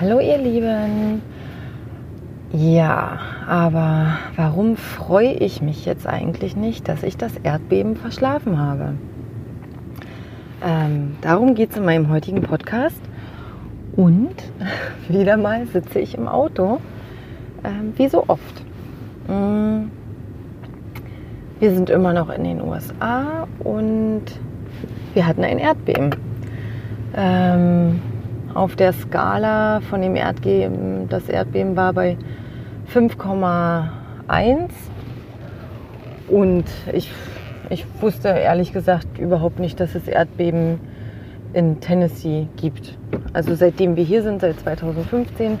Hallo ihr Lieben. Ja, aber warum freue ich mich jetzt eigentlich nicht, dass ich das Erdbeben verschlafen habe? Ähm, darum geht es in meinem heutigen Podcast. Und wieder mal sitze ich im Auto, ähm, wie so oft. Mm, wir sind immer noch in den USA und wir hatten ein Erdbeben. Ähm, auf der Skala von dem Erdbeben, das Erdbeben war bei 5,1 und ich, ich wusste ehrlich gesagt überhaupt nicht, dass es Erdbeben in Tennessee gibt. Also seitdem wir hier sind, seit 2015,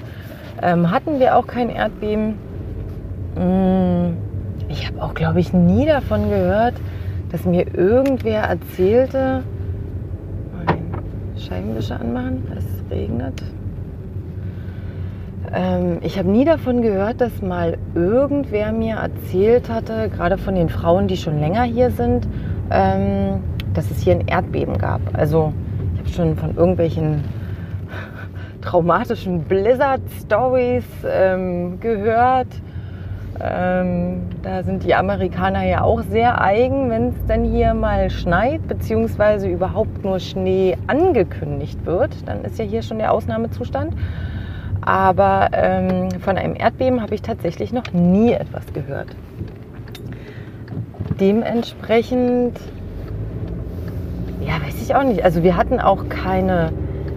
ähm, hatten wir auch kein Erdbeben. Mm, ich habe auch, glaube ich, nie davon gehört, dass mir irgendwer erzählte, Scheibenwischer anmachen, es regnet. Ähm, ich habe nie davon gehört, dass mal irgendwer mir erzählt hatte, gerade von den Frauen, die schon länger hier sind, ähm, dass es hier ein Erdbeben gab. Also ich habe schon von irgendwelchen traumatischen Blizzard-Stories ähm, gehört ähm, da sind die Amerikaner ja auch sehr eigen, wenn es dann hier mal schneit, beziehungsweise überhaupt nur Schnee angekündigt wird. Dann ist ja hier schon der Ausnahmezustand. Aber ähm, von einem Erdbeben habe ich tatsächlich noch nie etwas gehört. Dementsprechend, ja, weiß ich auch nicht. Also wir hatten auch keine,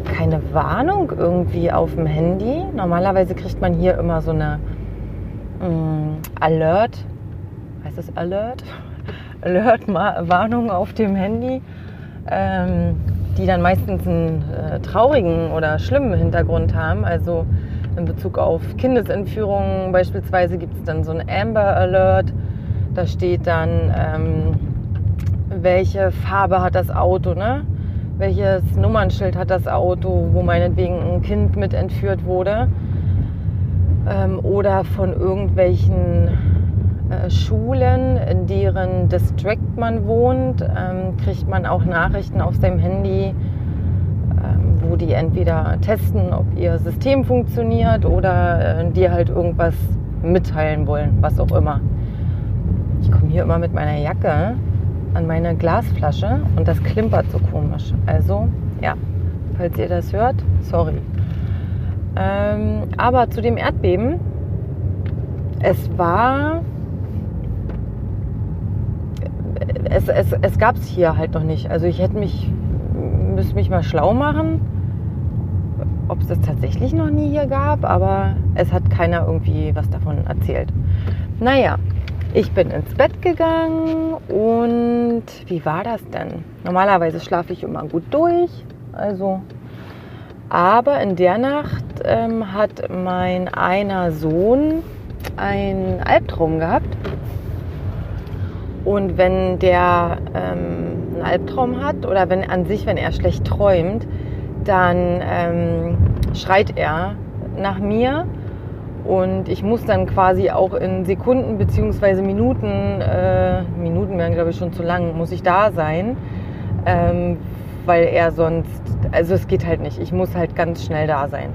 keine Warnung irgendwie auf dem Handy. Normalerweise kriegt man hier immer so eine Mm, Alert, heißt das Alert? Alert-Warnung auf dem Handy, ähm, die dann meistens einen äh, traurigen oder schlimmen Hintergrund haben. Also in Bezug auf Kindesentführungen beispielsweise gibt es dann so ein Amber Alert. Da steht dann, ähm, welche Farbe hat das Auto, ne? welches Nummernschild hat das Auto, wo meinetwegen ein Kind mit entführt wurde ähm, oder von irgendwelchen äh, Schulen, in deren District man wohnt, ähm, kriegt man auch Nachrichten auf seinem Handy, ähm, wo die entweder testen, ob ihr System funktioniert oder äh, dir halt irgendwas mitteilen wollen, was auch immer. Ich komme hier immer mit meiner Jacke an meine Glasflasche und das klimpert so komisch. Also ja, falls ihr das hört, sorry. Ähm, aber zu dem Erdbeben, es war, es, es, es gab es hier halt noch nicht. Also ich hätte mich, müsste mich mal schlau machen, ob es das tatsächlich noch nie hier gab, aber es hat keiner irgendwie was davon erzählt. Naja, ich bin ins Bett gegangen und wie war das denn? Normalerweise schlafe ich immer gut durch, also aber in der Nacht ähm, hat mein einer Sohn einen Albtraum gehabt. Und wenn der ähm, einen Albtraum hat oder wenn an sich, wenn er schlecht träumt, dann ähm, schreit er nach mir und ich muss dann quasi auch in Sekunden bzw. Minuten, äh, Minuten wären glaube ich schon zu lang, muss ich da sein, ähm, weil er sonst, also es geht halt nicht. Ich muss halt ganz schnell da sein.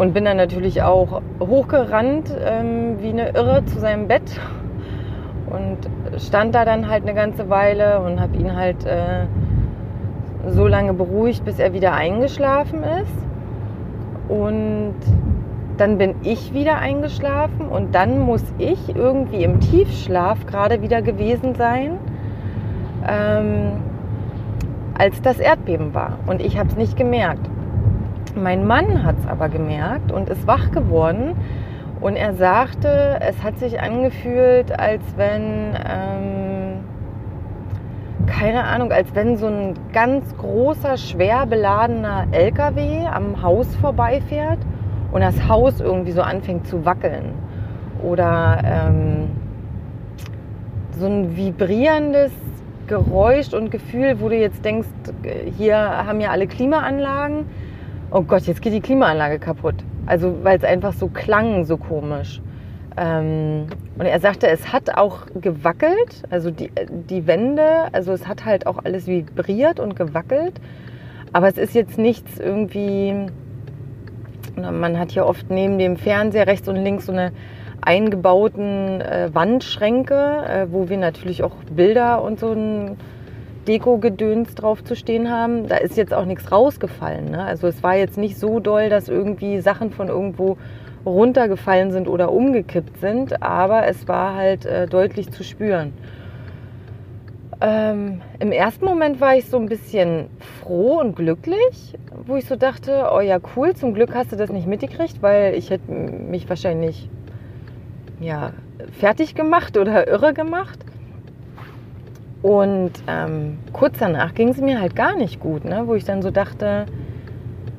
Und bin dann natürlich auch hochgerannt ähm, wie eine Irre zu seinem Bett und stand da dann halt eine ganze Weile und habe ihn halt äh, so lange beruhigt, bis er wieder eingeschlafen ist. Und dann bin ich wieder eingeschlafen und dann muss ich irgendwie im Tiefschlaf gerade wieder gewesen sein. Ähm, als das Erdbeben war. Und ich habe es nicht gemerkt. Mein Mann hat es aber gemerkt und ist wach geworden. Und er sagte, es hat sich angefühlt, als wenn, ähm, keine Ahnung, als wenn so ein ganz großer, schwer beladener LKW am Haus vorbeifährt und das Haus irgendwie so anfängt zu wackeln oder ähm, so ein vibrierendes Geräusch und Gefühl, wo du jetzt denkst, hier haben ja alle Klimaanlagen. Oh Gott, jetzt geht die Klimaanlage kaputt. Also weil es einfach so klang, so komisch. Ähm, und er sagte, es hat auch gewackelt, also die, die Wände, also es hat halt auch alles vibriert und gewackelt. Aber es ist jetzt nichts irgendwie, man hat hier oft neben dem Fernseher rechts und links so eine eingebauten äh, Wandschränke, äh, wo wir natürlich auch Bilder und so ein Deko-Gedöns drauf zu stehen haben. Da ist jetzt auch nichts rausgefallen. Ne? Also es war jetzt nicht so doll, dass irgendwie Sachen von irgendwo runtergefallen sind oder umgekippt sind, aber es war halt äh, deutlich zu spüren. Ähm, Im ersten Moment war ich so ein bisschen froh und glücklich, wo ich so dachte, oh ja cool, zum Glück hast du das nicht mitgekriegt, weil ich hätte mich wahrscheinlich ja, fertig gemacht oder irre gemacht. Und ähm, kurz danach ging es mir halt gar nicht gut, ne? wo ich dann so dachte,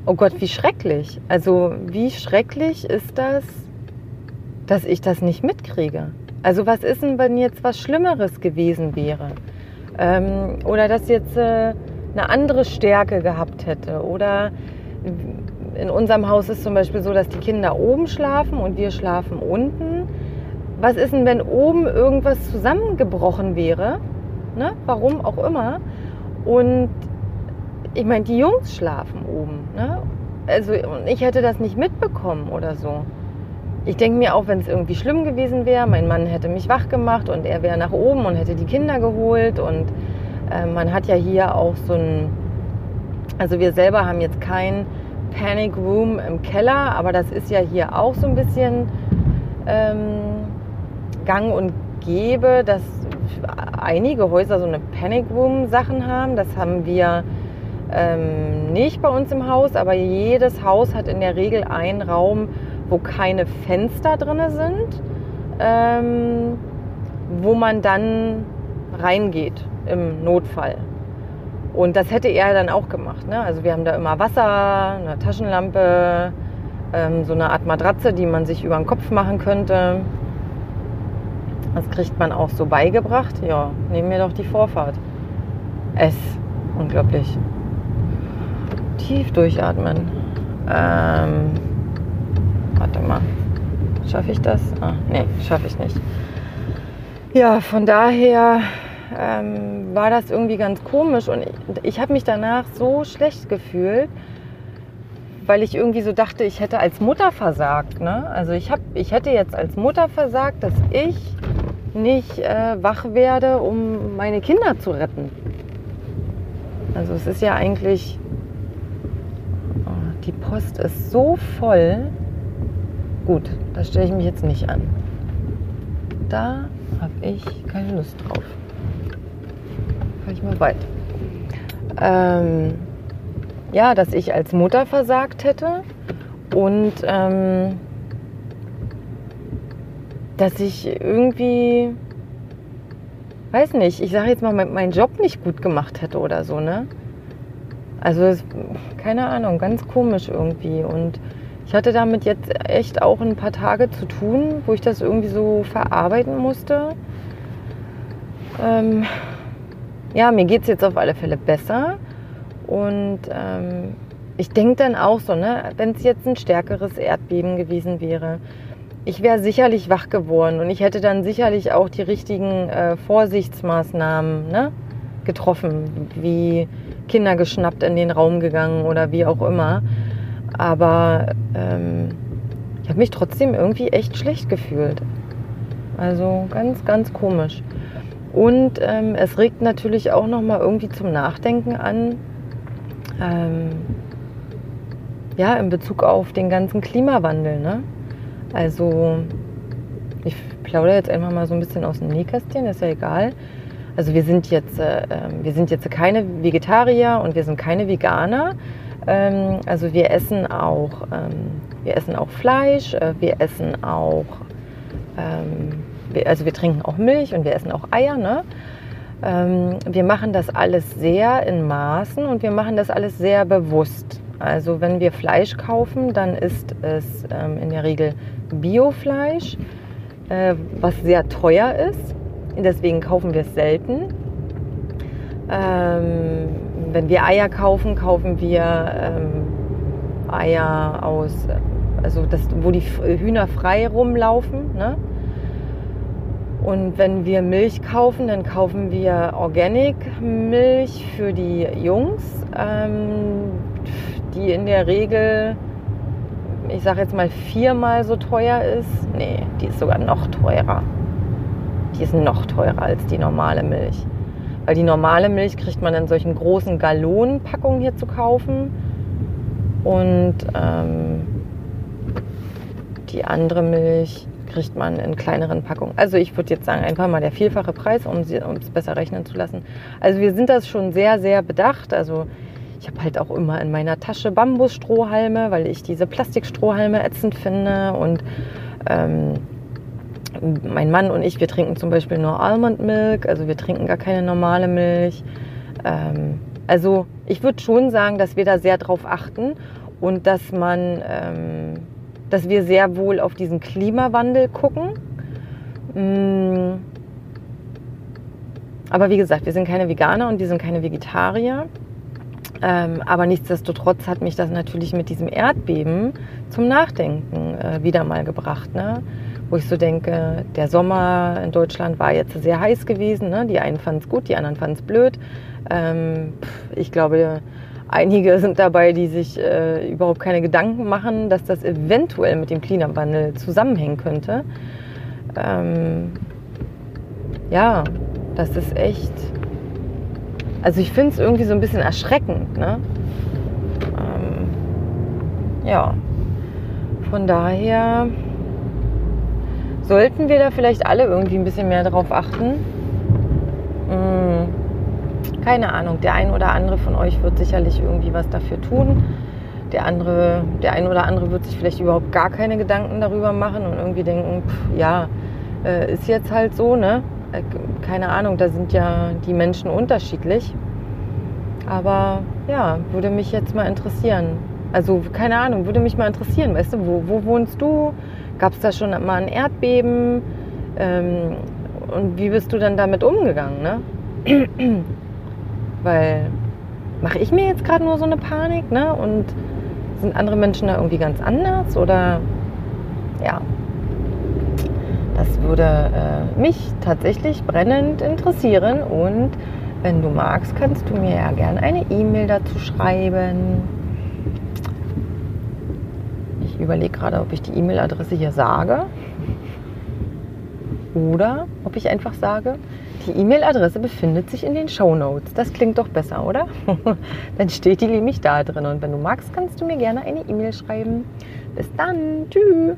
oh Gott, wie schrecklich. Also wie schrecklich ist das, dass ich das nicht mitkriege. Also was ist denn, wenn jetzt was Schlimmeres gewesen wäre? Ähm, oder dass jetzt äh, eine andere Stärke gehabt hätte. Oder in unserem Haus ist zum Beispiel so, dass die Kinder oben schlafen und wir schlafen unten. Was ist denn, wenn oben irgendwas zusammengebrochen wäre? Ne? Warum auch immer. Und ich meine, die Jungs schlafen oben. Ne? Also ich hätte das nicht mitbekommen oder so. Ich denke mir auch, wenn es irgendwie schlimm gewesen wäre, mein Mann hätte mich wach gemacht und er wäre nach oben und hätte die Kinder geholt. Und äh, man hat ja hier auch so ein, also wir selber haben jetzt kein Panic Room im Keller, aber das ist ja hier auch so ein bisschen ähm, gang und gäbe, dass einige Häuser so eine Panic Room Sachen haben. Das haben wir ähm, nicht bei uns im Haus, aber jedes Haus hat in der Regel einen Raum, wo keine Fenster drin sind, ähm, wo man dann reingeht im Notfall. Und das hätte er dann auch gemacht. Ne? Also wir haben da immer Wasser, eine Taschenlampe, ähm, so eine Art Matratze, die man sich über den Kopf machen könnte. Das kriegt man auch so beigebracht. Ja, nehmen wir doch die Vorfahrt. Es. Unglaublich. Tief durchatmen. Ähm, warte mal. Schaffe ich das? Ah, nee, schaffe ich nicht. Ja, von daher ähm, war das irgendwie ganz komisch und ich, ich habe mich danach so schlecht gefühlt, weil ich irgendwie so dachte, ich hätte als Mutter versagt. Ne? Also ich, hab, ich hätte jetzt als Mutter versagt, dass ich nicht äh, wach werde, um meine Kinder zu retten. Also es ist ja eigentlich, oh, die Post ist so voll. Gut, da stelle ich mich jetzt nicht an. Da habe ich keine Lust drauf. Fahre ich mal weiter. Ähm, ja, dass ich als Mutter versagt hätte und ähm, dass ich irgendwie, weiß nicht, ich sage jetzt mal, meinen Job nicht gut gemacht hätte oder so, ne? Also, keine Ahnung, ganz komisch irgendwie. Und ich hatte damit jetzt echt auch ein paar Tage zu tun, wo ich das irgendwie so verarbeiten musste. Ähm, ja, mir geht es jetzt auf alle Fälle besser. Und ähm, ich denke dann auch so, ne, wenn es jetzt ein stärkeres Erdbeben gewesen wäre, ich wäre sicherlich wach geworden und ich hätte dann sicherlich auch die richtigen äh, Vorsichtsmaßnahmen ne, getroffen, wie Kinder geschnappt in den Raum gegangen oder wie auch immer. Aber ähm, ich habe mich trotzdem irgendwie echt schlecht gefühlt. Also ganz, ganz komisch. Und ähm, es regt natürlich auch noch mal irgendwie zum Nachdenken an. Ähm, ja, in Bezug auf den ganzen Klimawandel. Ne? Also ich plaudere jetzt einfach mal so ein bisschen aus dem Nähkästchen, ist ja egal. Also wir sind jetzt, äh, ähm, wir sind jetzt keine Vegetarier und wir sind keine Veganer. Ähm, also wir essen auch, ähm, wir essen auch Fleisch, äh, wir essen auch, ähm, wir, also wir trinken auch Milch und wir essen auch Eier. Ne? Ähm, wir machen das alles sehr in Maßen und wir machen das alles sehr bewusst. Also wenn wir Fleisch kaufen, dann ist es ähm, in der Regel Biofleisch, äh, was sehr teuer ist. Deswegen kaufen wir es selten. Ähm, wenn wir Eier kaufen, kaufen wir ähm, Eier aus, also das, wo die Hühner frei rumlaufen. Ne? Und wenn wir Milch kaufen, dann kaufen wir Organic Milch für die Jungs, ähm, die in der Regel, ich sage jetzt mal viermal so teuer ist. Nee, die ist sogar noch teurer. Die ist noch teurer als die normale Milch. Weil die normale Milch kriegt man in solchen großen Gallonenpackungen hier zu kaufen. Und ähm, die andere Milch kriegt man in kleineren Packungen. Also ich würde jetzt sagen, einfach mal der vielfache Preis, um es besser rechnen zu lassen. Also wir sind das schon sehr, sehr bedacht. Also ich habe halt auch immer in meiner Tasche Bambusstrohhalme, weil ich diese Plastikstrohhalme ätzend finde. Und ähm, mein Mann und ich, wir trinken zum Beispiel nur Almond Milk, also wir trinken gar keine normale Milch. Ähm, also ich würde schon sagen, dass wir da sehr drauf achten und dass man, ähm, dass wir sehr wohl auf diesen Klimawandel gucken. Mm. Aber wie gesagt, wir sind keine Veganer und wir sind keine Vegetarier. Ähm, aber nichtsdestotrotz hat mich das natürlich mit diesem Erdbeben zum Nachdenken äh, wieder mal gebracht. Ne? wo ich so denke, der Sommer in Deutschland war jetzt sehr heiß gewesen. Ne? Die einen fanden es gut, die anderen fanden es blöd. Ähm, ich glaube, einige sind dabei, die sich äh, überhaupt keine Gedanken machen, dass das eventuell mit dem Klimawandel zusammenhängen könnte. Ähm, ja, das ist echt. Also ich finde es irgendwie so ein bisschen erschreckend. Ne? Ähm, ja, von daher Sollten wir da vielleicht alle irgendwie ein bisschen mehr drauf achten? Hm, keine Ahnung. Der ein oder andere von euch wird sicherlich irgendwie was dafür tun. Der andere, der ein oder andere wird sich vielleicht überhaupt gar keine Gedanken darüber machen und irgendwie denken, pff, ja, äh, ist jetzt halt so, ne? Äh, keine Ahnung, da sind ja die Menschen unterschiedlich. Aber ja, würde mich jetzt mal interessieren. Also keine Ahnung, würde mich mal interessieren, weißt du, wo, wo wohnst du? Gab es da schon mal ein Erdbeben? Ähm, und wie bist du dann damit umgegangen? Ne? Weil mache ich mir jetzt gerade nur so eine Panik ne? und sind andere Menschen da irgendwie ganz anders? Oder ja, das würde äh, mich tatsächlich brennend interessieren. Und wenn du magst, kannst du mir ja gerne eine E-Mail dazu schreiben überlege gerade, ob ich die E-Mail-Adresse hier sage oder ob ich einfach sage, die E-Mail-Adresse befindet sich in den Show Notes. Das klingt doch besser, oder? dann steht die nämlich da drin. Und wenn du magst, kannst du mir gerne eine E-Mail schreiben. Bis dann. Tschüss.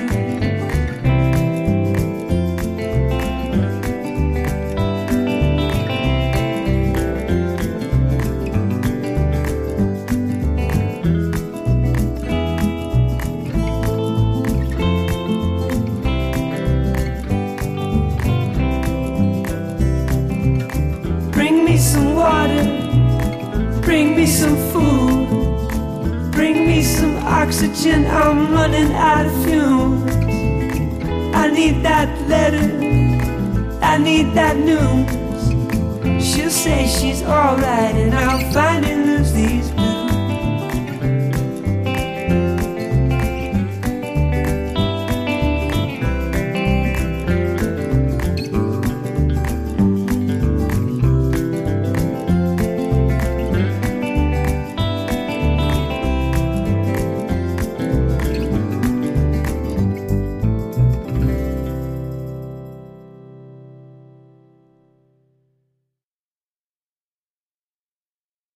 kitchen, I'm running out of fumes. I need that letter, I need that news. She'll say she's alright, and I'll finally lose these blues.